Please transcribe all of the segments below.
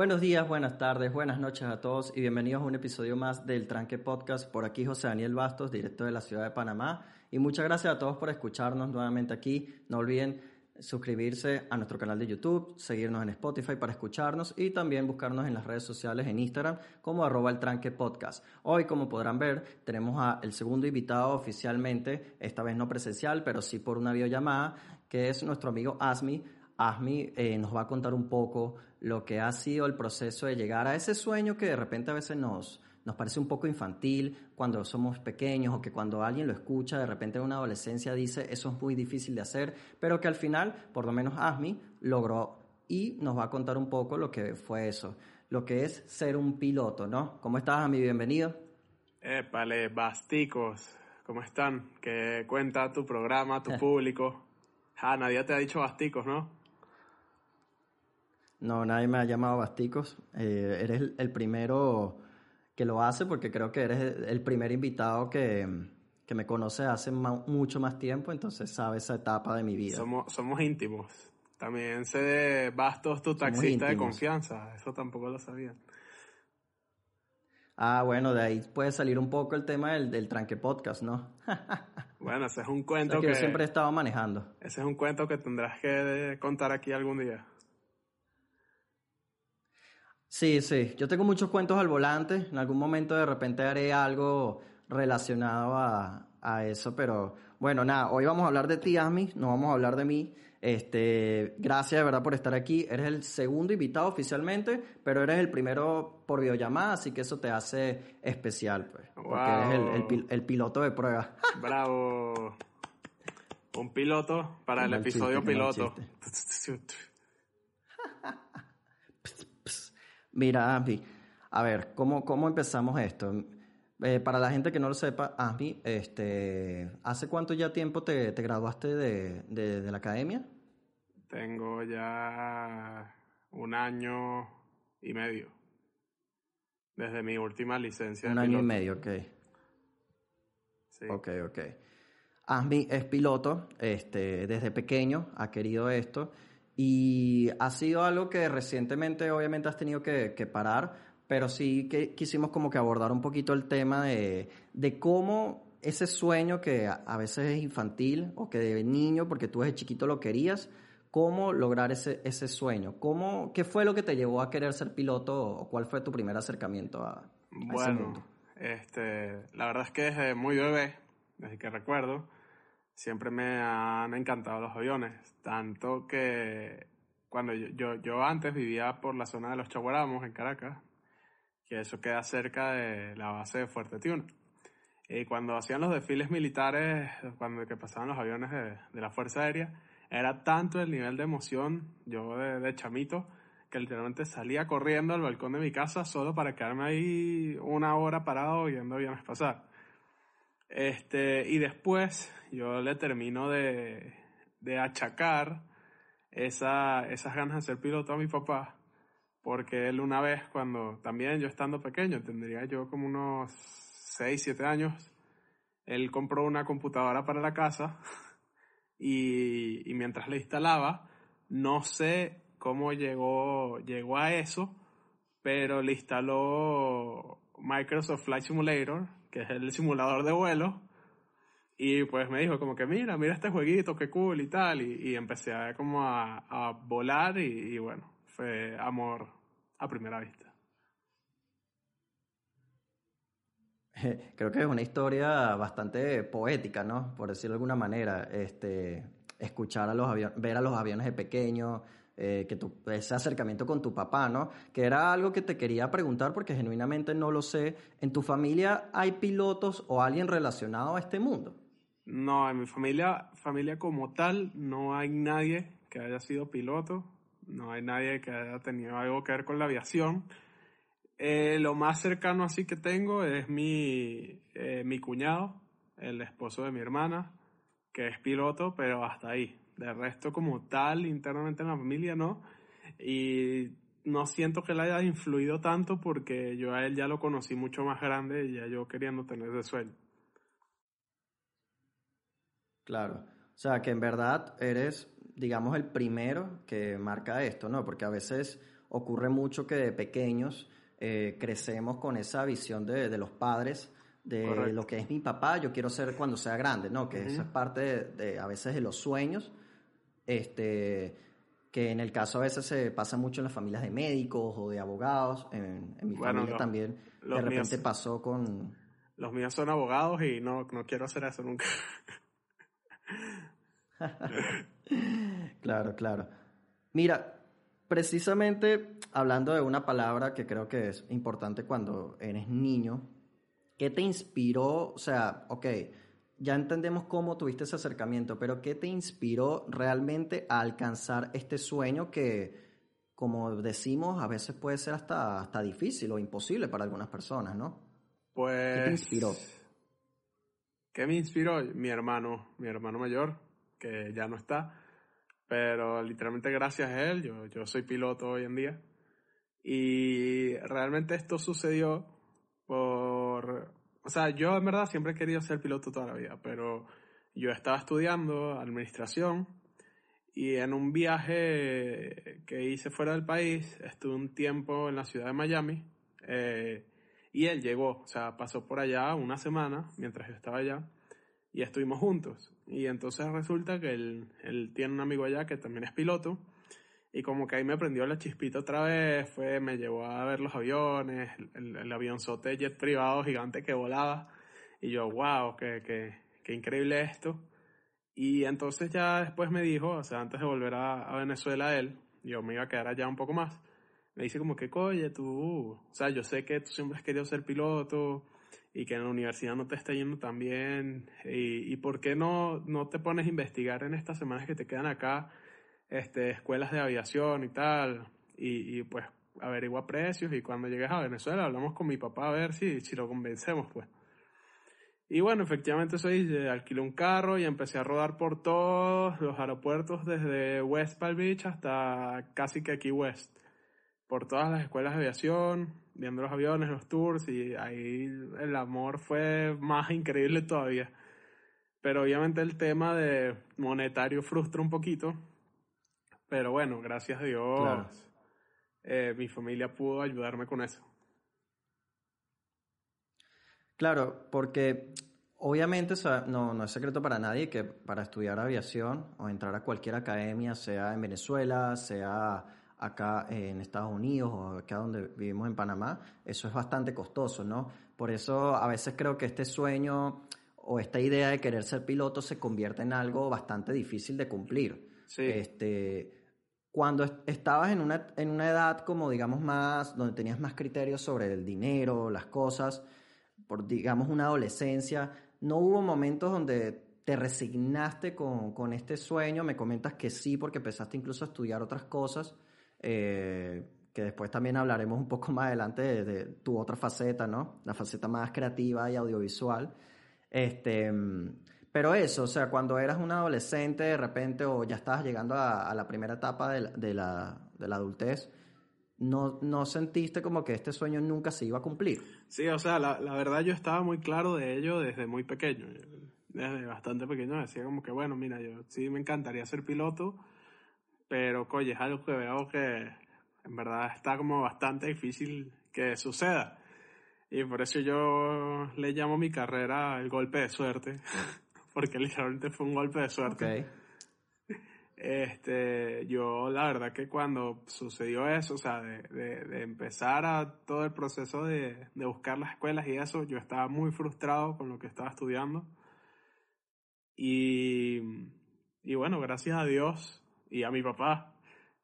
Buenos días, buenas tardes, buenas noches a todos y bienvenidos a un episodio más del Tranque Podcast. Por aquí José Daniel Bastos, directo de la ciudad de Panamá. Y muchas gracias a todos por escucharnos nuevamente aquí. No olviden suscribirse a nuestro canal de YouTube, seguirnos en Spotify para escucharnos y también buscarnos en las redes sociales en Instagram como arroba el tranque podcast. Hoy, como podrán ver, tenemos al segundo invitado oficialmente, esta vez no presencial, pero sí por una videollamada, que es nuestro amigo Asmi. Asmi eh, nos va a contar un poco lo que ha sido el proceso de llegar a ese sueño que de repente a veces nos, nos parece un poco infantil cuando somos pequeños o que cuando alguien lo escucha de repente en una adolescencia dice eso es muy difícil de hacer, pero que al final, por lo menos Asmi, logró y nos va a contar un poco lo que fue eso, lo que es ser un piloto, ¿no? ¿Cómo estás, Asmi? Bienvenido. Épale, basticos, ¿cómo están? ¿Qué cuenta tu programa, tu público? Ah, nadie te ha dicho basticos, ¿no? No, nadie me ha llamado Basticos. Eh, eres el, primero que lo hace porque creo que eres el primer invitado que, que me conoce hace mucho más tiempo, entonces sabe esa etapa de mi vida. Somos, somos íntimos. También sé de Bastos, tu taxista de confianza. Eso tampoco lo sabía. Ah, bueno, de ahí puede salir un poco el tema del, del tranque podcast, ¿no? bueno, ese es un cuento que, que, yo siempre he estado manejando. Ese es un cuento que tendrás que contar aquí algún día. Sí, sí. Yo tengo muchos cuentos al volante. En algún momento de repente haré algo relacionado a, a eso, pero bueno, nada, hoy vamos a hablar de ti, Asmi, no vamos a hablar de mí. Este, gracias de verdad por estar aquí. Eres el segundo invitado oficialmente, pero eres el primero por videollamada, así que eso te hace especial, pues. Porque eres el, el, piloto de prueba. Bravo. Un piloto para el episodio piloto. Mira, Asmi, a ver, ¿cómo, cómo empezamos esto? Eh, para la gente que no lo sepa, Asmi, este, ¿hace cuánto ya tiempo te, te graduaste de, de, la academia? Tengo ya un año y medio. Desde mi última licencia. Un año y medio, ok. Sí. Ok, ok. Asmi es piloto, este, desde pequeño ha querido esto y ha sido algo que recientemente obviamente has tenido que, parar, pero sí que quisimos como que abordar un poquito el tema de, de cómo ese sueño que a, veces es infantil o que de niño, porque tú desde chiquito lo querías, cómo lograr ese, ese sueño. ¿Cómo, ¿Qué fue lo que te llevó a querer ser piloto o cuál fue tu primer acercamiento a, bueno, ese mundo? Este, la verdad es que desde muy bebé, desde que recuerdo, siempre me han encantado los aviones, tanto que cuando yo, yo, antes vivía por la zona de los Chaguaramos en Caracas, que eso queda cerca de la base de Fuerte Tiuna. Y cuando hacían los desfiles militares, cuando que pasaban los aviones de, de la Fuerza Aérea, era tanto el nivel de emoción, yo de, de, chamito, que literalmente salía corriendo al balcón de mi casa solo para quedarme ahí una hora parado viendo aviones pasar. Este, y después yo le termino de, de achacar esa, esas ganas de ser piloto a mi papá, porque él una vez cuando, también yo estando pequeño, tendría yo como unos 6, 7 años, él compró una computadora para la casa y, y mientras le instalaba, no sé cómo llegó, llegó a eso, pero le instaló Microsoft Flight Simulator, que es el simulador de vuelo, y pues me dijo como que mira, mira este jueguito, qué cool y tal. Y, empecé a, como a, a volar y, bueno, fue amor a primera vista. Creo que es una historia bastante poética, ¿no? Por decirlo de alguna manera. Este, escuchar a los aviones, ver a los aviones de pequeño, eh, que tu, ese acercamiento con tu papá, ¿no? Que era algo que te quería preguntar porque genuinamente no lo sé. ¿En tu familia hay pilotos o alguien relacionado a este mundo? No, en mi familia, familia como tal, no hay nadie que haya sido piloto, no hay nadie que haya tenido algo que ver con la aviación. Eh, lo más cercano así que tengo es mi, eh, mi cuñado, el esposo de mi hermana, que es piloto, pero hasta ahí. De resto, como tal, internamente en la familia, no. Y no siento que le haya influido tanto porque yo a él ya lo conocí mucho más grande y ya yo queriendo tener ese sueño. Claro. O sea, que en verdad eres, digamos, el primero que marca esto, ¿no? Porque a veces ocurre mucho que de pequeños eh, crecemos con esa visión de, de los padres de lo que es mi papá, yo quiero ser cuando sea grande, ¿no? Que esa es parte de, de, a veces de los sueños este, que en el caso a veces se pasa mucho en las familias de médicos o de abogados. En, mi familia también de repente pasó con... Los míos son abogados y no, no quiero hacer eso nunca. claro, claro. Mira, precisamente hablando de una palabra que creo que es importante cuando eres niño, ¿qué te inspiró? O sea, ok, ya entendemos cómo tuviste ese acercamiento, pero ¿qué te inspiró realmente a alcanzar este sueño que, como decimos, a veces puede ser hasta, hasta difícil o imposible para algunas personas, ¿no? Pues... ¿Qué te inspiró? ¿Qué me inspiró? Mi hermano, mi hermano mayor, que ya no está, pero literalmente gracias a él, yo, yo soy piloto hoy en día. Y realmente esto sucedió por o sea, yo en verdad siempre he querido ser piloto toda la vida, pero yo estaba estudiando administración y en un viaje que hice fuera del país, estuve un tiempo en la ciudad de Miami eh, y él llegó, o sea, pasó por allá una semana mientras yo estaba allá y estuvimos juntos. Y entonces resulta que él, él tiene un amigo allá que también es piloto y como que ahí me prendió la chispita otra vez, fue, me llevó a ver los aviones, el, el avionzote jet privado gigante que volaba. Y yo, wow, qué, qué, qué increíble esto. Y entonces ya después me dijo, o sea, antes de volver a, Venezuela él, yo me iba a quedar allá un poco más, me dice como que, oye, tú, o sea, yo sé que tú siempre has querido ser piloto y que en la universidad no te está yendo tan bien, y, y por qué no, no te pones a investigar en estas semanas que te quedan acá este, escuelas de aviación y tal, y, y, pues averigua precios y cuando llegues a Venezuela hablamos con mi papá a ver si, si lo convencemos pues. Y bueno, efectivamente soy, alquilé un carro y empecé a rodar por todos los aeropuertos desde West Palm Beach hasta casi que aquí West. Por todas las escuelas de aviación, viendo los aviones, los tours y ahí el amor fue más increíble todavía. Pero obviamente el tema de monetario frustra un poquito pero bueno, gracias a Dios, eh, mi familia pudo ayudarme con eso. Claro, porque obviamente no, no es secreto para nadie que para estudiar aviación o entrar a cualquier academia, sea en Venezuela, sea acá en Estados Unidos o acá donde vivimos en Panamá, eso es bastante costoso, ¿no? Por eso a veces creo que este sueño o esta idea de querer ser piloto se convierte en algo bastante difícil de cumplir. Sí. Este, cuando estabas en una, en una edad como digamos más, donde tenías más criterios sobre el dinero, las cosas, por digamos una adolescencia, ¿no hubo momentos donde te resignaste con, con este sueño? Me comentas que sí, porque empezaste incluso a estudiar otras cosas, eh, que después también hablaremos un poco más adelante de, de, tu otra faceta, ¿no? La faceta más creativa y audiovisual. Este, pero eso, o sea, cuando eras un adolescente de repente o ya estabas llegando a, a la primera etapa de la, de la, de la adultez, no, no, sentiste como que este sueño nunca se iba a cumplir? Sí, o sea, la, la, verdad yo estaba muy claro de ello desde muy pequeño. Desde bastante pequeño decía como que, bueno, mira, yo sí me encantaría ser piloto, pero, coye, es algo que veo que en verdad está como bastante difícil que suceda. Y por eso yo le llamo mi carrera el golpe de suerte porque literalmente fue un golpe de suerte. Okay. Este, yo la verdad que cuando sucedió eso, o sea, de, de, de empezar a todo el proceso de, de, buscar las escuelas y eso, yo estaba muy frustrado con lo que estaba estudiando. Y, y bueno, gracias a Dios y a mi papá,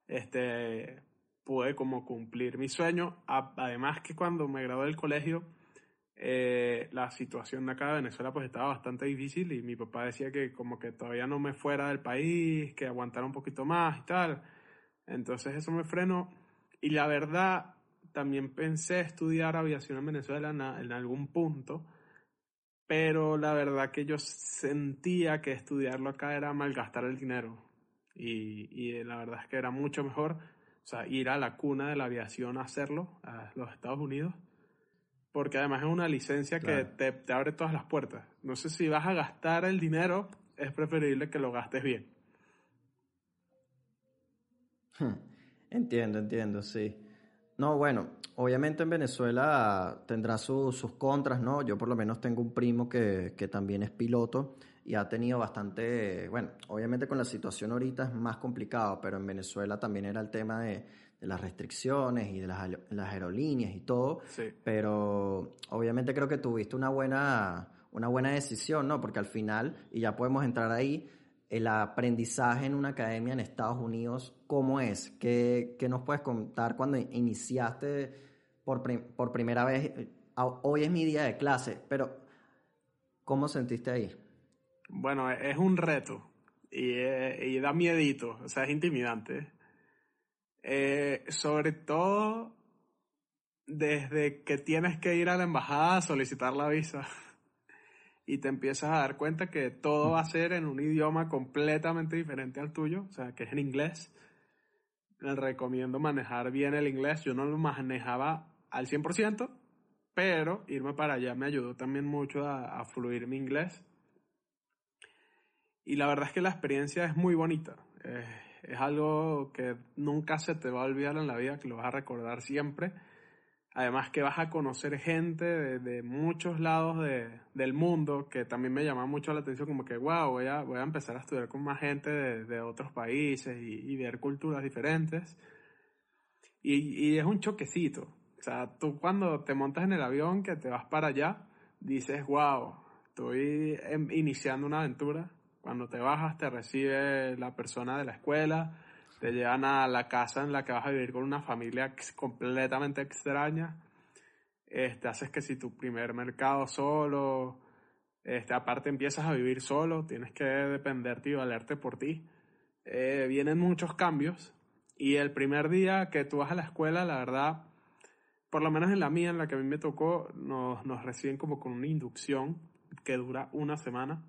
este, pude como cumplir mi sueño. Además que cuando me gradué del colegio, eh, la situación acá de Venezuela pues estaba bastante difícil y mi papá decía que como que todavía no me fuera del país, que aguantara un poquito más y tal. Entonces eso me frenó y la verdad también pensé estudiar aviación en Venezuela en, algún punto, pero la verdad que yo sentía que estudiarlo acá era malgastar el dinero y, y la verdad es que era mucho mejor o ir a la cuna de la aviación a hacerlo, a los Estados Unidos, porque además es una licencia que te, te, abre todas las puertas. No sé si vas a gastar el dinero, es preferible que lo gastes bien. Entiendo, entiendo, sí. No, bueno, obviamente en Venezuela tendrá sus contras, ¿no? Yo por lo menos tengo un primo que, que también es piloto y ha tenido bastante, bueno, obviamente con la situación ahorita es más complicado, pero en Venezuela también era el tema de las restricciones y de las, las aerolíneas y todo. Sí. Pero obviamente creo que tuviste una buena, una buena decisión, ¿no? Porque al final, y ya podemos entrar ahí, el aprendizaje en una academia en Estados Unidos, ¿cómo es? ¿Qué, qué nos puedes contar cuando iniciaste por, prim por primera vez? Hoy es mi día de clase, pero ¿cómo sentiste ahí? Bueno, es un reto y, y da miedito, o sea, es intimidante. Eh, sobre todo desde que tienes que ir a la embajada a solicitar la visa y te empiezas a dar cuenta que todo va a ser en un idioma completamente diferente al tuyo, o sea, que es en inglés. Les recomiendo manejar bien el inglés. Yo no lo manejaba al 100%, pero irme para allá me ayudó también mucho a, fluir mi inglés. Y la verdad es que la experiencia es muy bonita. Eh, es algo que nunca se te va a olvidar en la vida, que lo vas a recordar siempre. Además que vas a conocer gente de, muchos lados de, del mundo, que también me llama mucho la atención, como que, wow, voy a, voy a empezar a estudiar con más gente de, de otros países y, y, ver culturas diferentes. Y, y es un choquecito. O sea, tú cuando te montas en el avión que te vas para allá, dices, wow, estoy iniciando una aventura cuando te bajas, te recibe la persona de la escuela, te llevan a la casa en la que vas a vivir con una familia completamente extraña. Este, haces que si tu primer mercado solo, este, aparte empiezas a vivir solo, tienes que dependerte y valerte por ti. Eh, vienen muchos cambios y el primer día que tú vas a la escuela, la verdad, por lo menos en la mía, en la que a mí me tocó, nos, nos reciben como con una inducción que dura una semana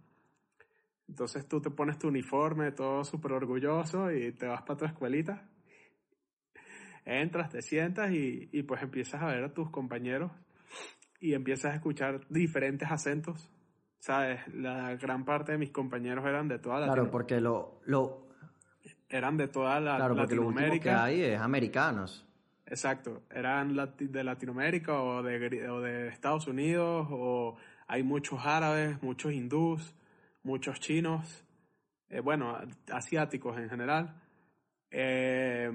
entonces tú te pones tu uniforme, todo súper orgulloso y te vas para tu escuelita. Entras, te sientas y, y pues empiezas a ver a tus compañeros y empiezas a escuchar diferentes acentos. ¿Sabes? La gran parte de mis compañeros eran de toda la Claro, porque lo, lo... Eran de toda la claro, Latinoamérica. Lo que hay es americanos. Exacto. Eran de Latinoamérica o de, o de Estados Unidos o hay muchos árabes, muchos hindús muchos chinos, eh, bueno, asiáticos en general. Eh,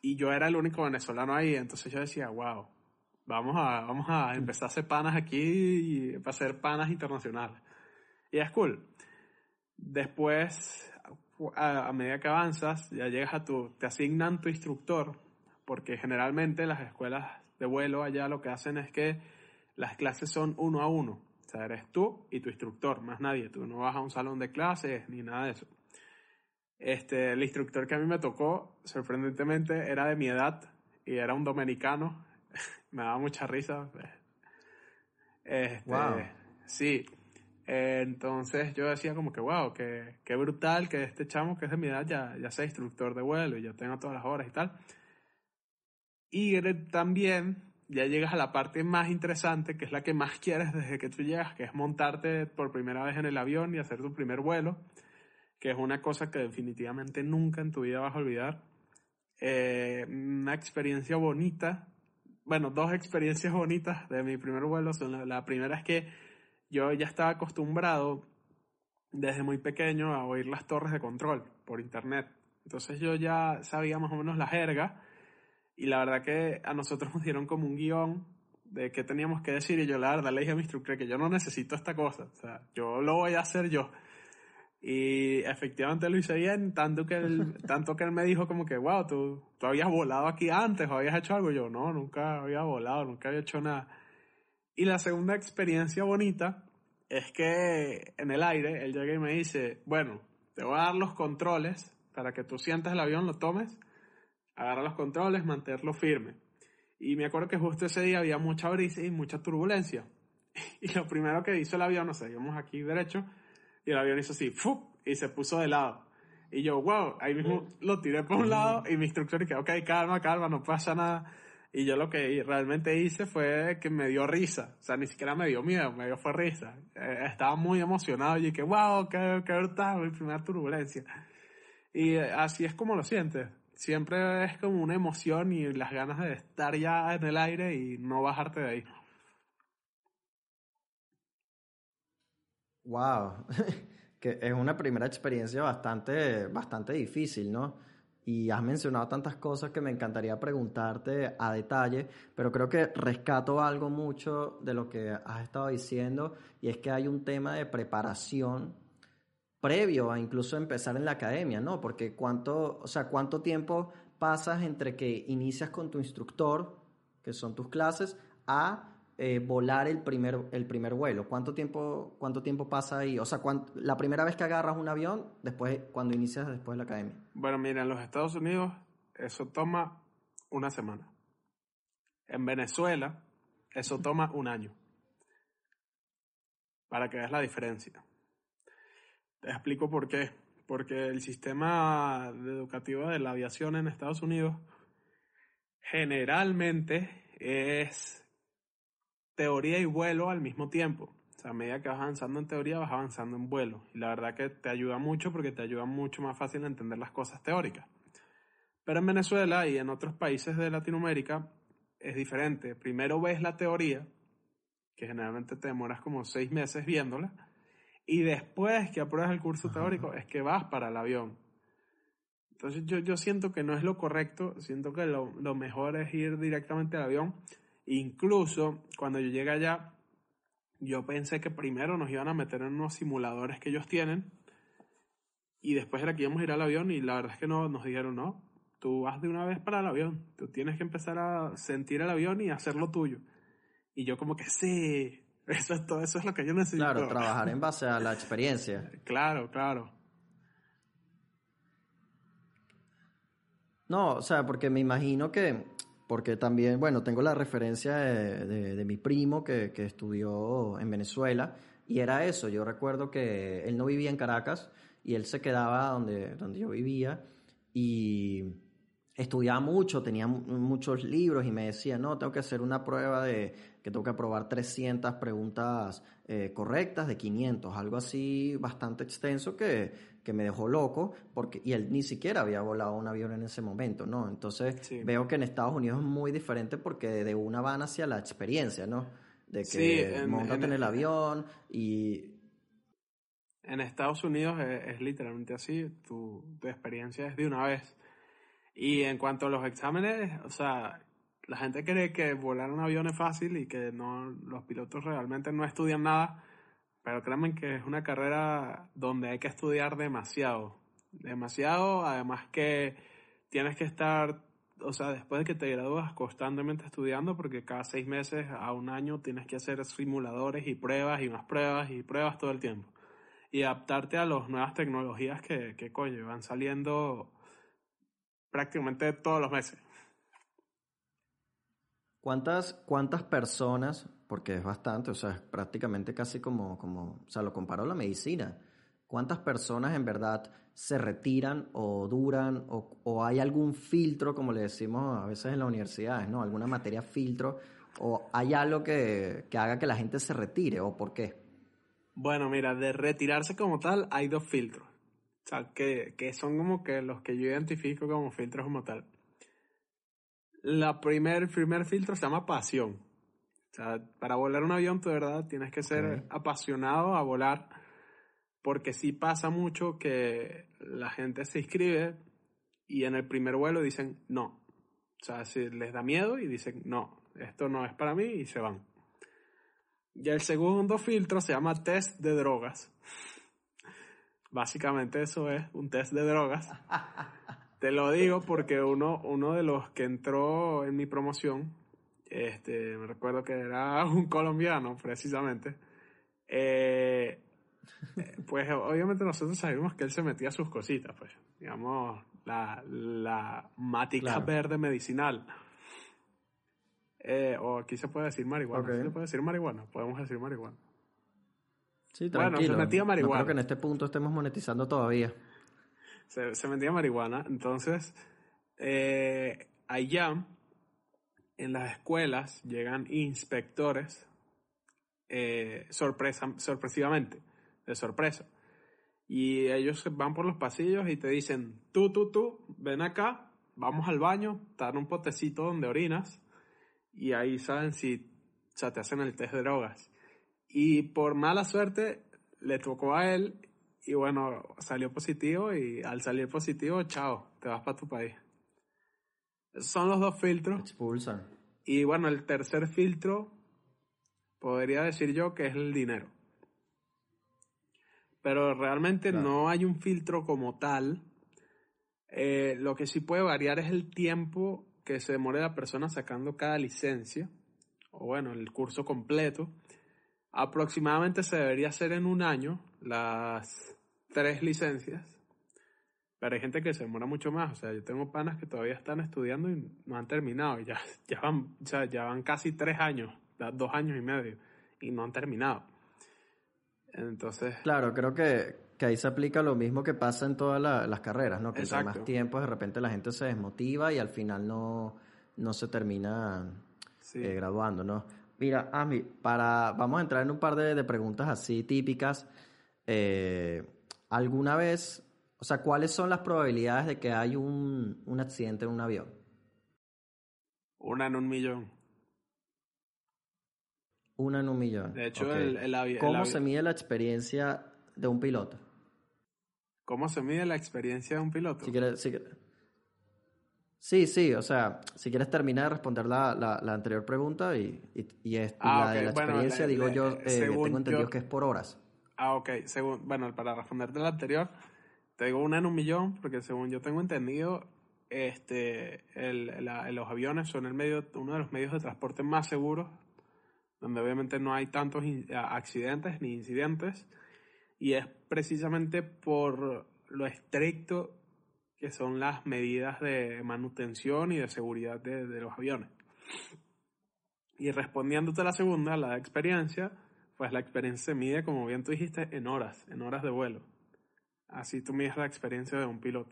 y yo era el único venezolano ahí, entonces yo decía, wow, vamos a, vamos a empezar a hacer panas aquí y a hacer panas internacionales. Y es cool. Después, a, a, medida que avanzas, ya llegas a tu, te asignan tu instructor, porque generalmente las escuelas de vuelo allá lo que hacen es que las clases son uno a uno sea, eres tú y tu instructor, más nadie. Tú no vas a un salón de clases ni nada de eso. Este, el instructor que a mí me tocó, sorprendentemente, era de mi edad y era un dominicano. me daba mucha risa. Este, wow. Sí. entonces yo decía como que, wow, que, que brutal que este chamo que es de mi edad ya, ya sea instructor de vuelo y ya tenga todas las horas y tal. Y también ya llegas a la parte más interesante, que es la que más quieres desde que tú llegas, que es montarte por primera vez en el avión y hacer tu primer vuelo, que es una cosa que definitivamente nunca en tu vida vas a olvidar. Eh, una experiencia bonita, bueno, dos experiencias bonitas de mi primer vuelo son la primera es que yo ya estaba acostumbrado desde muy pequeño a oír las torres de control por internet. Entonces yo ya sabía más o menos la jerga y la verdad que a nosotros nos dieron como un guion de qué teníamos que decir y yo la verdad le dije a mi instructor que yo no necesito esta cosa, o sea, yo lo voy a hacer yo. Y efectivamente lo hice bien, tanto que él, tanto que él me dijo como que, wow, ¿tú, tú habías volado aquí antes o habías hecho algo. yo, no, nunca había volado, nunca había hecho nada. Y la segunda experiencia bonita es que en el aire él llega y me dice, bueno, te voy a dar los controles para que tú sientas el avión, lo tomes, agarra los controles, mantenerlo firme. Y me acuerdo que justo ese día había mucha brisa y mucha turbulencia. Y lo primero que hizo el avión, no sé, íbamos aquí derecho, y el avión hizo así, ¡fup! y se puso de lado. Y yo, wow, ahí mismo lo tiré por un lado y mi instructor dije, ok, calma, calma, no pasa nada. Y yo lo que realmente hice fue que me dio risa. O sea, ni siquiera me dio miedo, me dio fue risa. Eh, estaba muy emocionado y dije, wow, qué, qué brutal, mi primera turbulencia. Y así es como lo sientes. Siempre es como una emoción y las ganas de estar ya en el aire y no bajarte de ahí. Wow, que es una primera experiencia bastante, bastante difícil, ¿no? Y has mencionado tantas cosas que me encantaría preguntarte a detalle, pero creo que rescato algo mucho de lo que has estado diciendo y es que hay un tema de preparación previo a incluso empezar en la academia, ¿no? Porque cuánto, o sea, cuánto tiempo pasas entre que inicias con tu instructor, que son tus clases, a eh, volar el primer, el primer vuelo? ¿Cuánto tiempo, ¿Cuánto tiempo pasa ahí? O sea, la primera vez que agarras un avión, después cuando inicias después de la academia. Bueno, mira, en los Estados Unidos eso toma una semana. En Venezuela eso toma un año. Para que veas la diferencia. Te explico por qué. Porque el sistema educativo de la aviación en Estados Unidos generalmente es teoría y vuelo al mismo tiempo. O sea, a medida que vas avanzando en teoría, vas avanzando en vuelo. Y la verdad que te ayuda mucho porque te ayuda mucho más fácil a entender las cosas teóricas. Pero en Venezuela y en otros países de Latinoamérica es diferente. Primero ves la teoría, que generalmente te demoras como seis meses viéndola, y después que apruebas el curso teórico es que vas para el avión. Entonces yo, yo siento que no es lo correcto, siento que lo, lo mejor es ir directamente al avión Incluso cuando yo llegué allá, yo pensé que primero nos iban a meter en unos simuladores que ellos tienen y después era que íbamos a ir al avión y la verdad es que no, nos dijeron, no, tú vas de una vez para el avión, tú tienes que empezar a sentir el avión y hacer lo tuyo. Y yo como que sí, eso es todo, eso es lo que yo necesito. Claro, trabajar en base a la experiencia. claro, claro. No, o sea, porque me imagino que porque también, bueno, tengo la referencia de, mi primo que, que, estudió en Venezuela y era eso, yo recuerdo que él no vivía en Caracas y él se quedaba donde, donde yo vivía y estudiaba mucho, tenía muchos libros y me decía, no, tengo que hacer una prueba de que tengo que aprobar 300 preguntas eh, correctas de 500, algo así bastante extenso que, que me dejó loco, porque, y él ni siquiera había volado un avión en ese momento, ¿no? Entonces veo que en Estados Unidos es muy diferente porque de una van hacia la experiencia, ¿no? De que sí, en, en, el avión y... En Estados Unidos es, literalmente así, tu, tu experiencia es de una vez. Y en cuanto a los exámenes, o sea, la gente cree que volar un avión es fácil y que no, los pilotos realmente no estudian nada pero créanme que es una carrera donde hay que estudiar demasiado. Demasiado, además que tienes que estar, o sea, después de que te gradúas constantemente estudiando, porque cada seis meses a un año tienes que hacer simuladores y pruebas y más pruebas y pruebas todo el tiempo. Y adaptarte a las nuevas tecnologías que, que coño, van saliendo prácticamente todos los meses. ¿Cuántas, cuántas personas porque es bastante, o sea, es prácticamente casi como, como, o sea, lo comparo a la medicina. ¿Cuántas personas en verdad se retiran o duran o, o, hay algún filtro, como le decimos a veces en las universidades, ¿no? Alguna materia filtro o hay algo que, que haga que la gente se retire o por qué? Bueno, mira, de retirarse como tal hay dos filtros. O sea, que, que son como que los que yo identifico como filtros como tal. La primer, primer filtro se llama pasión. O sea, para volar un avión, tú de verdad tienes que ser apasionado a volar, porque sí pasa mucho que la gente se inscribe y en el primer vuelo dicen no. O sea, si les da miedo y dicen no, esto no es para mí y se van. Y el segundo filtro se llama test de drogas. básicamente eso es un test de drogas. Te lo digo porque uno, uno de los que entró en mi promoción, este, me recuerdo que era un colombiano precisamente, eh, pues obviamente nosotros sabíamos que él se metía sus cositas, pues, digamos, la, la matica verde medicinal. Eh, o aquí se puede decir marihuana. ¿Se puede decir marihuana? Podemos decir marihuana. Sí, tranquilo. Bueno, se metía marihuana. No creo que en este punto estemos monetizando todavía. Se, se metía marihuana. Entonces, eh, allá, en las escuelas, llegan inspectores eh, sorpresa, sorpresivamente, de sorpresa. Y ellos van por los pasillos y te dicen, tú, tú, tú, ven acá, vamos al baño, te dan un potecito donde orinas y ahí saben si o sea, te hacen el test de drogas. Y por mala suerte le tocó a él y bueno, salió positivo y al salir positivo, chao, te vas para tu país. Esos son los dos filtros. Expulsan. Y bueno, el tercer filtro podría decir yo que es el dinero. Pero realmente no hay un filtro como tal. Eh, lo que sí puede variar es el tiempo que se demore la persona sacando cada licencia, o bueno, el curso completo. Aproximadamente se debería hacer en un año las tres licencias, pero hay gente que se demora mucho más. O sea, yo tengo panas que todavía están estudiando y no han terminado. Ya, ya, van, ya van casi tres años, dos años y medio, y no han terminado. Entonces. Claro, creo que, que ahí se aplica lo mismo que pasa en todas las carreras, ¿no? Que más tiempo de repente la gente se desmotiva y al final no, no se termina eh, graduando, ¿no? Mira, Ami, para, vamos a entrar en un par de, preguntas así típicas. Eh, ¿Alguna vez, o sea, cuáles son las probabilidades de que haya un, un accidente en un avión? Una en un millón. Una en un millón. De hecho, el, avión. ¿Cómo se mide la experiencia de un piloto? ¿Cómo se mide la experiencia de un piloto? Si quieres, sí, sí, o sea, si quieres terminar de responder la, la, anterior pregunta y, y, es, ah, la de la experiencia, digo yo, eh, tengo entendido que es por horas. Ah, ok. Según, bueno, para responderte la anterior, te digo una en un millón, porque según yo tengo entendido, este, el, los aviones son el medio, uno de los medios de transporte más seguros donde obviamente no hay tantos accidentes ni incidentes, y es precisamente por lo estricto que son las medidas de manutención y de seguridad de, los aviones. Y respondiéndote a la segunda, la experiencia, pues la experiencia se mide, como bien tú dijiste, en horas, en horas de vuelo. Así tú mides la experiencia de un piloto.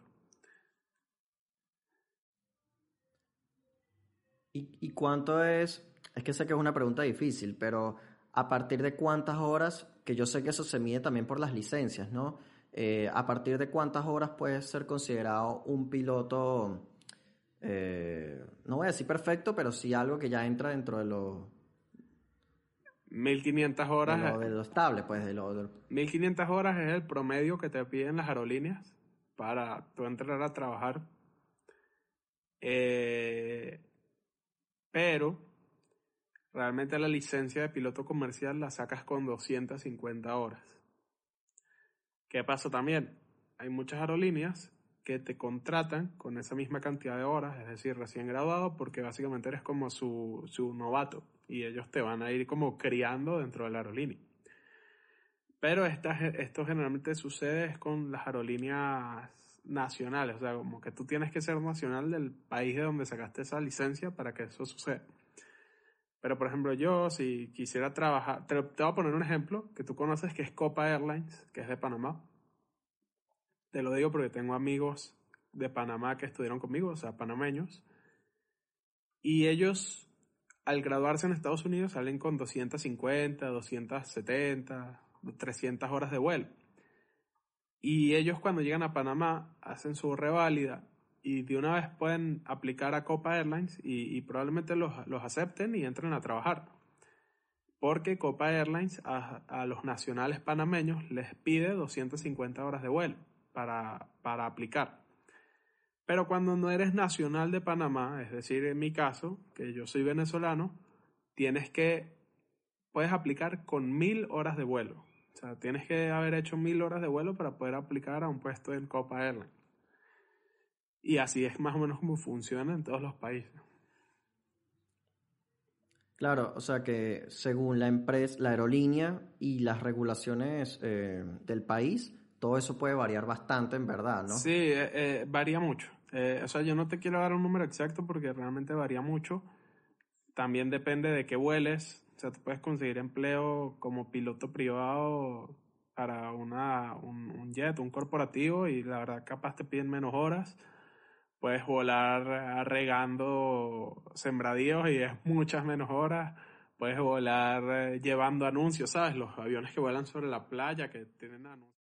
¿Y, y cuánto es es que sé que es una pregunta difícil, pero a partir de cuántas horas, que yo sé que eso se mide también por las licencias, ¿no? Eh, a partir de cuántas horas puede ser considerado un piloto, eh, no voy a decir perfecto, pero sí algo que ya entra dentro de los... 1500 horas. De lo, de lo estable, pues. De lo, 1500 horas es el promedio que te piden las aerolíneas para tú entrar a trabajar. Eh, pero Realmente la licencia de piloto comercial la sacas con 250 horas. ¿Qué pasa también? Hay muchas aerolíneas que te contratan con esa misma cantidad de horas, es decir, recién graduado, porque básicamente eres como su, su novato y ellos te van a ir como criando dentro de la aerolínea. Pero esto generalmente sucede con las aerolíneas nacionales, o sea, como que tú tienes que ser nacional del país de donde sacaste esa licencia para que eso suceda. Pero, por ejemplo, yo, si quisiera trabajar, te, te, voy a poner un ejemplo que tú conoces, que es Copa Airlines, que es de Panamá. Te lo digo porque tengo amigos de Panamá que estudiaron conmigo, o sea, panameños. Y ellos, al graduarse en Estados Unidos, salen con 250, 270, 300 horas de vuelo. Y ellos cuando llegan a Panamá hacen su reválida y de una vez pueden aplicar a Copa Airlines y, probablemente los, acepten y entren a trabajar. Porque Copa Airlines a, los nacionales panameños les pide 250 horas de vuelo para, para aplicar. Pero cuando no eres nacional de Panamá, es decir, en mi caso, que yo soy venezolano, tienes que, puedes aplicar con mil horas de vuelo. O sea, tienes que haber hecho mil horas de vuelo para poder aplicar a un puesto en Copa Airlines. Y así es más o menos como funciona en todos los países. Claro, o sea que según la empresa, la aerolínea y las regulaciones eh, del país, todo eso puede variar bastante en verdad, ¿no? Sí, eh, eh, varía mucho. o sea, yo no te quiero dar un número exacto porque realmente varía mucho. También depende de qué vueles. O sea, tú puedes conseguir empleo como piloto privado para una, un, un jet, un corporativo, y la verdad capaz te piden menos horas puedes volar regando sembradíos y es muchas menos horas. Puedes volar eh, llevando anuncios, ¿sabes? Los aviones que vuelan sobre la playa que tienen anuncios.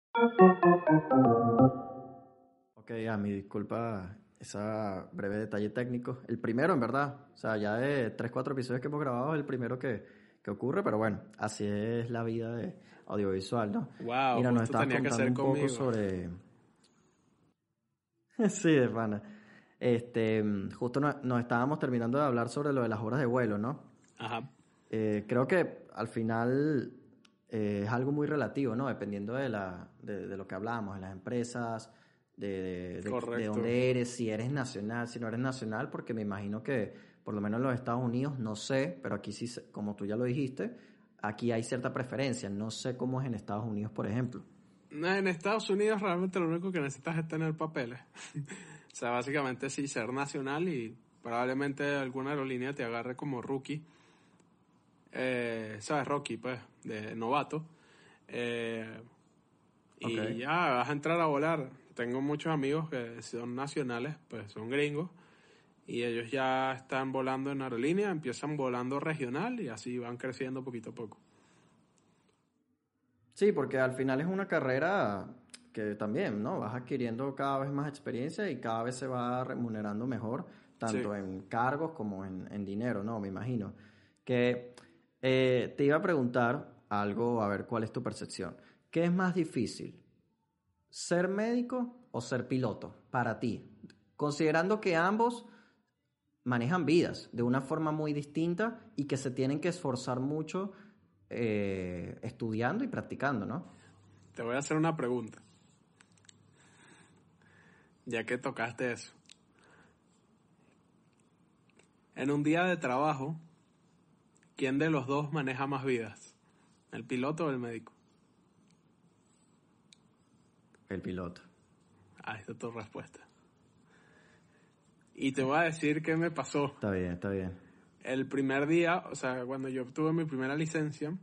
Ok, a mi disculpa esa breve detalle técnico. El primero, en verdad. O sea, ya de 3, 4 episodios que hemos grabado, es el primero que, que ocurre, pero bueno, así es la vida de audiovisual, ¿no? Wow, Mira, nos estabas contando un poco sobre... sí, de pana. Este, justo nos, estábamos terminando de hablar sobre lo de las horas de vuelo, ¿no? Ajá. Eh, creo que al final eh, es algo muy relativo, ¿no? Dependiendo de, la, de, lo que hablamos, de las empresas, de, de, dónde eres, si eres nacional, si no eres nacional, porque me imagino que por lo menos en los Estados Unidos, no sé, pero aquí sí, como tú ya lo dijiste, aquí hay cierta preferencia. No sé cómo es en Estados Unidos, por ejemplo. En Estados Unidos realmente lo único que necesitas es tener papeles. O sea, básicamente sí, ser nacional y probablemente alguna aerolínea te agarre como rookie. Eh, ¿Sabes? Rookie, pues, de novato. Eh, y ya vas a entrar a volar. Tengo muchos amigos que son nacionales, pues son gringos. Y ellos ya están volando en aerolínea, empiezan volando regional y así van creciendo poquito a poco. Sí, porque al final es una carrera que también, ¿no? Vas adquiriendo cada vez más experiencia y cada vez se va remunerando mejor, tanto en cargos como en, dinero, ¿no? Me imagino. Que eh, te iba a preguntar algo, a ver cuál es tu percepción. ¿Qué es más difícil? ¿Ser médico o ser piloto para ti? Considerando que ambos manejan vidas de una forma muy distinta y que se tienen que esforzar mucho eh, estudiando y practicando, ¿no? Te voy a hacer una pregunta ya que tocaste eso. En un día de trabajo, ¿quién de los dos maneja más vidas? ¿El piloto o el médico? El piloto. Ahí está tu respuesta. Y te voy a decir qué me pasó. Está bien, está bien. El primer día, o sea, cuando yo obtuve mi primera licencia,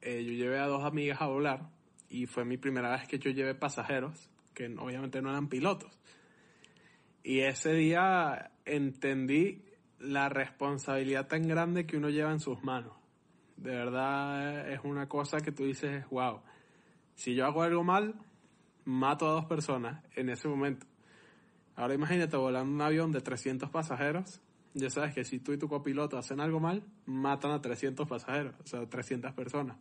eh, yo llevé a dos amigas a volar y fue mi primera vez que yo llevé pasajeros que obviamente no eran pilotos. Y ese día entendí la responsabilidad tan grande que uno lleva en sus manos. De verdad es una cosa que tú dices, wow, si yo hago algo mal, mato a dos personas en ese momento. Ahora imagínate volando un avión de 300 pasajeros. Ya sabes que si tú y tu copiloto hacen algo mal, matan a 300 pasajeros, o sea, 300 personas.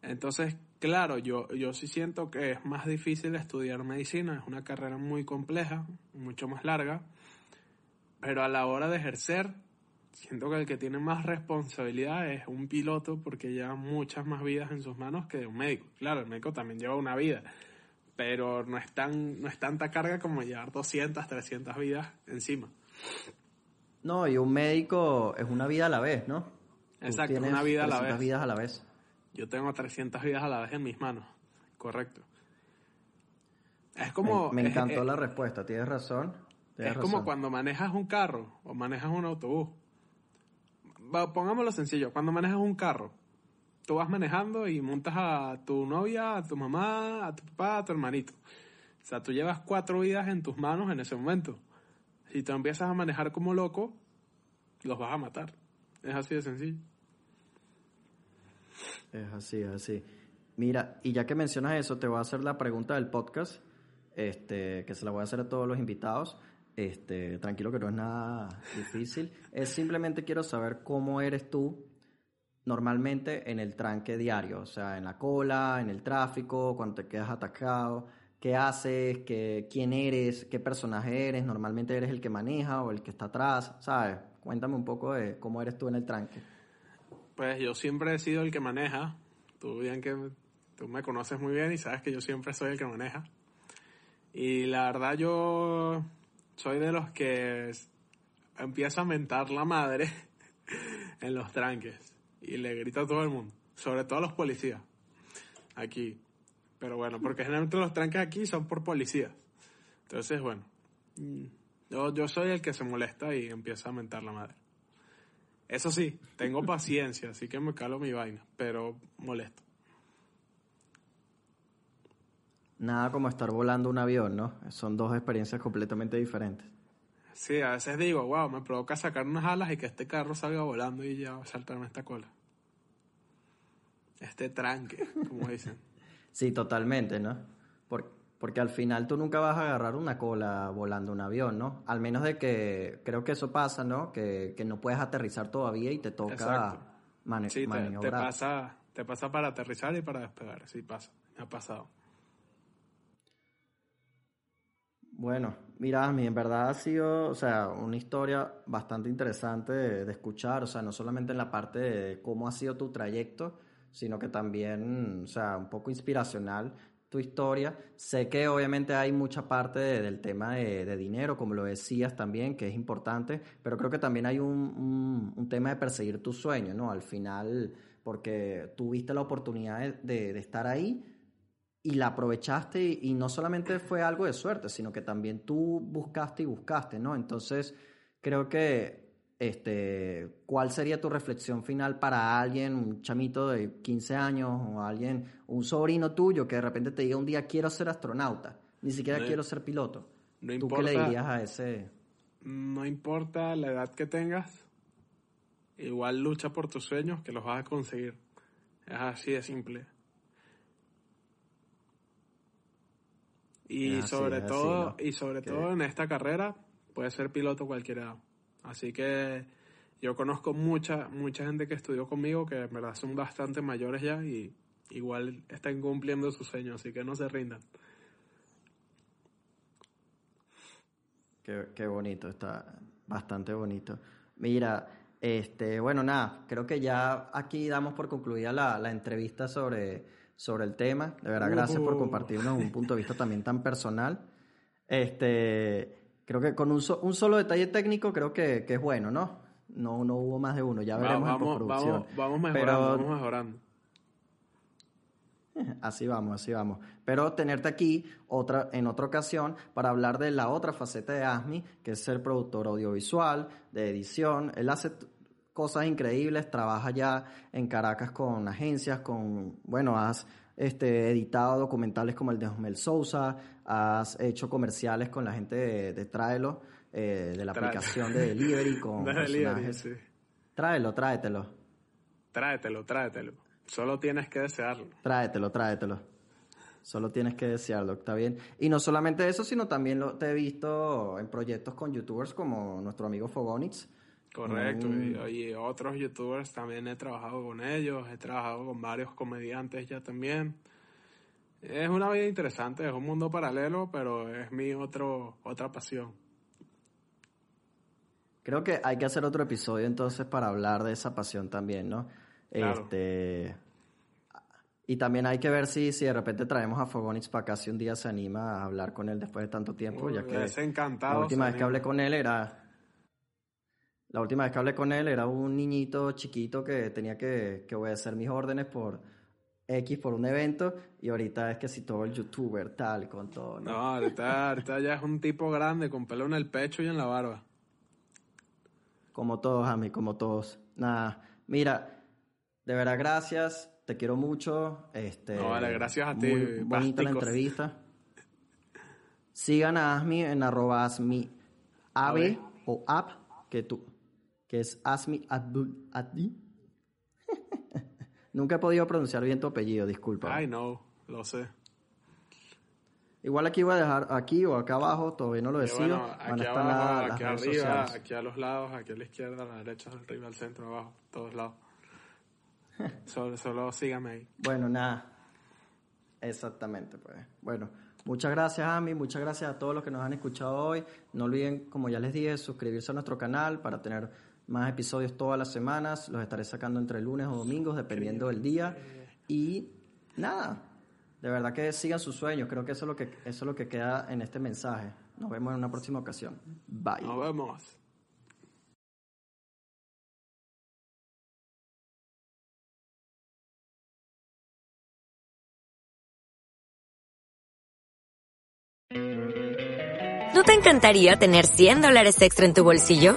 Entonces, claro, yo, yo sí siento que es más difícil estudiar medicina, es una carrera muy compleja, mucho más larga, pero a la hora de ejercer, siento que el que tiene más responsabilidad es un piloto porque lleva muchas más vidas en sus manos que un médico. Claro, el médico también lleva una vida, pero no es, tan, no es tanta carga como llevar 200, 300 vidas encima. No, y un médico es una vida a la vez, ¿no? Exacto, una vida a la vez. vidas a la vez. Yo tengo 300 vidas a la vez en mis manos. Correcto. Es como... Me, encantó la respuesta, tienes razón. Es como cuando manejas un carro o manejas un autobús. pongámoslo sencillo, cuando manejas un carro, tú vas manejando y montas a tu novia, a tu mamá, a tu papá, a tu hermanito. O sea, tú llevas cuatro vidas en tus manos en ese momento. Si tú empiezas a manejar como loco, los vas a matar. Es así de sencillo. Es así, es así. Mira, y ya que mencionas eso, te voy a hacer la pregunta del podcast, este, que se la voy a hacer a todos los invitados. Este, tranquilo que no es nada difícil. Es simplemente quiero saber cómo eres tú normalmente en el tranque diario, o sea, en la cola, en el tráfico, cuando te quedas atacado, qué haces, qué, quién eres, qué personaje eres, normalmente eres el que maneja o el que está atrás, ¿sabes? Cuéntame un poco de cómo eres tú en el tranque. Pues yo siempre he sido el que maneja, Tú bien que tú me conoces muy bien y sabes que yo siempre soy el que maneja. Y la verdad yo soy de los que empieza a mentar la madre en los tranques y le grita a todo el mundo, sobre todo a los policías aquí. Pero bueno, porque generalmente los tranques aquí son por policías. Entonces, bueno, yo, yo soy el que se molesta y empieza a mentar la madre. Eso sí, tengo paciencia, así que me calo mi vaina, pero molesto. Nada como estar volando un avión, ¿no? Son dos experiencias completamente diferentes. Sí, a veces digo, wow, me provoca sacar unas alas y que este carro salga volando y ya saltarme esta cola. Este tranque, como dicen. sí, totalmente, ¿no? porque al final tú nunca vas a agarrar una cola volando un avión, ¿no? Al menos de que, creo que eso pasa, ¿no? Que, no puedes aterrizar todavía y te toca mane sí, maniobrar. Te, te, pasa, te pasa para aterrizar y para despegar, sí pasa, me ha pasado. Bueno, mira, en verdad ha sido, o sea, una historia bastante interesante de, escuchar, o sea, no solamente en la parte de cómo ha sido tu trayecto, sino que también, o sea, un poco inspiracional tu historia. Sé que obviamente hay mucha parte del tema de, dinero, como lo decías también, que es importante, pero creo que también hay un, un, tema de perseguir tu sueño, ¿no? Al final, porque tuviste la oportunidad de estar ahí y la aprovechaste y, no solamente fue algo de suerte, sino que también tú buscaste y buscaste, ¿no? Entonces, creo que, este, ¿cuál sería tu reflexión final para alguien, un chamito de 15 años o alguien, un sobrino tuyo que de repente te diga un día quiero ser astronauta, ni siquiera quiero ser piloto? No ¿Tú qué le dirías a ese? No importa la edad que tengas, igual lucha por tus sueños que los vas a conseguir. Es así de simple. Y sobre todo, y sobre todo en esta carrera puede ser piloto cualquiera. Así que yo conozco mucha, mucha gente que estudió conmigo que en verdad son bastante mayores ya y igual están cumpliendo sus sueños, así que no se rindan. Qué, qué bonito, está bastante bonito. Mira, este, bueno, nada, creo que ya aquí damos por concluida la, la entrevista sobre sobre el tema. De verdad, gracias por compartirnos un punto de vista también tan personal. Este, creo que con un, un solo detalle técnico creo que, que, es bueno, ¿no? No, no hubo más de uno, ya veremos vamos, en postproducción. Vamos, mejorando, vamos mejorando. Así vamos, así vamos. Pero tenerte aquí otra, en otra ocasión para hablar de la otra faceta de ASMI, que es ser productor audiovisual, de edición. Él hace cosas increíbles, trabaja ya en Caracas con agencias, con, bueno, has este, editado documentales como el de Osmel Sousa, has hecho comerciales con la gente de, de Tráelo, eh, de la aplicación de delivery con de personajes. sí. Tráelo, tráetelo. Tráetelo, tráetelo. Solo tienes que desearlo. Tráetelo, tráetelo. Solo tienes que desearlo, está bien. Y no solamente eso, sino también lo, te he visto en proyectos con youtubers como nuestro amigo Fogonix, Correcto, mm. y, otros youtubers también he trabajado con ellos, he trabajado con varios comediantes ya también. Es una vida interesante, es un mundo paralelo, pero es mi otro, otra pasión. Creo que hay que hacer otro episodio entonces para hablar de esa pasión también, ¿no? Este y también hay que ver si, si de repente traemos a Fogonix para acá si un día se anima a hablar con él después de tanto tiempo, ya que la última vez que hablé con él era la última vez que hablé con él era un niñito chiquito que tenía que, que obedecer mis órdenes por X por un evento y ahorita es que si todo el youtuber tal con todo. No, no ahorita, ya es un tipo grande con pelo en el pecho y en la barba. Como todos, a mí, como todos. Nada, mira, de verdad gracias, te quiero mucho. Este, no, vale, gracias a ti. Muy bonita la entrevista. Sigan a Asmi en arroba Asmi Ave o app que tú que es Asmi Abdul Adi. Nunca he podido pronunciar bien tu apellido, disculpa. Ay, no, lo sé. Igual aquí voy a dejar, aquí o acá abajo, todavía no lo decido. aquí abajo, aquí arriba, aquí a los lados, aquí a la izquierda, a la derecha, arriba, al centro, abajo, todos lados. solo, solo sígame ahí. Bueno, nada. Exactamente, pues. Bueno, muchas gracias, Ami. Muchas gracias a todos los que nos han escuchado hoy. No olviden, como ya les dije, suscribirse a nuestro canal para tener más episodios todas las semanas. Los estaré sacando entre lunes o domingos, dependiendo del día. Y nada, de verdad que sigan sus sueños. Creo que eso es lo que, eso es lo que queda en este mensaje. Nos vemos en una próxima ocasión. Bye. Nos vemos. ¿No te encantaría tener 100 dólares extra en tu bolsillo?